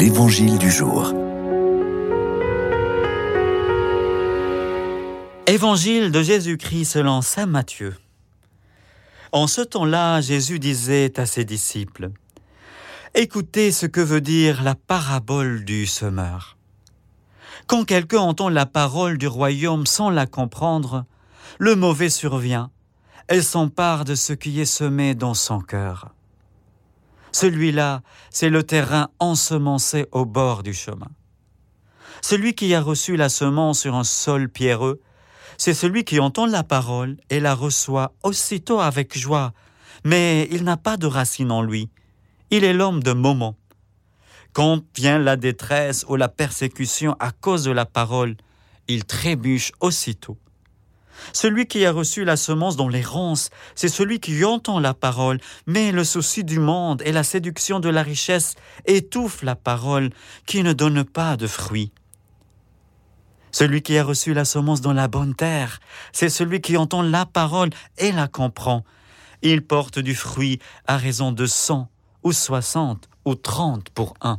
L'Évangile du jour. Évangile de Jésus-Christ selon Saint Matthieu. En ce temps-là, Jésus disait à ses disciples, Écoutez ce que veut dire la parabole du semeur. Quand quelqu'un entend la parole du royaume sans la comprendre, le mauvais survient et s'empare de ce qui est semé dans son cœur. Celui-là, c'est le terrain ensemencé au bord du chemin. Celui qui a reçu la semence sur un sol pierreux, c'est celui qui entend la parole et la reçoit aussitôt avec joie, mais il n'a pas de racine en lui. Il est l'homme de moment. Quand vient la détresse ou la persécution à cause de la parole, il trébuche aussitôt. Celui qui a reçu la semence dans les ronces, c'est celui qui entend la parole, mais le souci du monde et la séduction de la richesse étouffent la parole qui ne donne pas de fruits. Celui qui a reçu la semence dans la bonne terre, c'est celui qui entend la parole et la comprend. Il porte du fruit à raison de cent ou soixante ou trente pour un.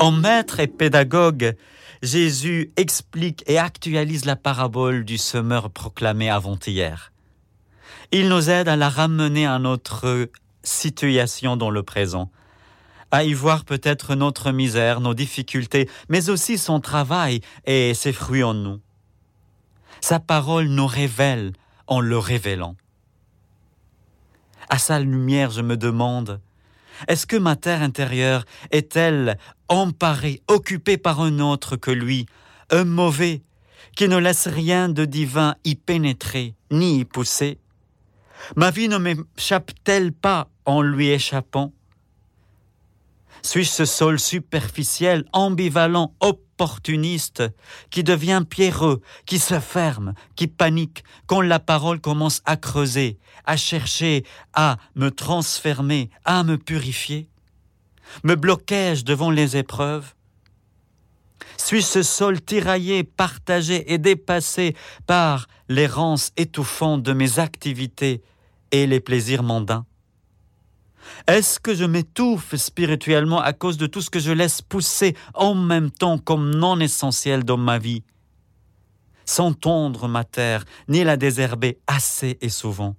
En maître et pédagogue, Jésus explique et actualise la parabole du semeur proclamée avant-hier. Il nous aide à la ramener à notre situation dans le présent, à y voir peut-être notre misère, nos difficultés, mais aussi son travail et ses fruits en nous. Sa parole nous révèle en le révélant. À sa lumière, je me demande, est-ce que ma terre intérieure est-elle emparée, occupée par un autre que lui, un mauvais, qui ne laisse rien de divin y pénétrer, ni y pousser? Ma vie ne m'échappe-t-elle pas en lui échappant? Suis-je ce sol superficiel, ambivalent, opportuniste, qui devient pierreux, qui se ferme, qui panique quand la parole commence à creuser, à chercher, à me transformer, à me purifier Me bloquai-je devant les épreuves? Suis-je ce sol tiraillé, partagé et dépassé par l'errance étouffante de mes activités et les plaisirs mondains? Est-ce que je m'étouffe spirituellement à cause de tout ce que je laisse pousser en même temps comme non essentiel dans ma vie? Sans tondre ma terre, ni la désherber assez et souvent.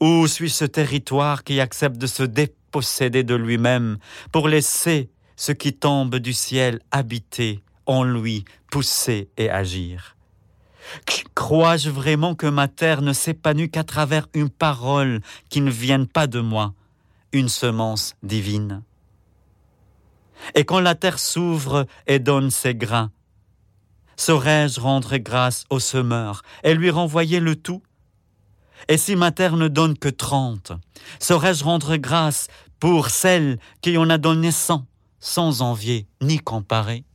Où suis ce territoire qui accepte de se déposséder de lui-même pour laisser ce qui tombe du ciel habiter en lui, pousser et agir? Crois-je vraiment que ma terre ne s'épanouit qu'à travers une parole qui ne vienne pas de moi, une semence divine. Et quand la terre s'ouvre et donne ses grains, saurais-je rendre grâce au semeur et lui renvoyer le tout? Et si ma terre ne donne que trente, saurais-je rendre grâce pour celle qui en a donné cent, sans envier ni comparer?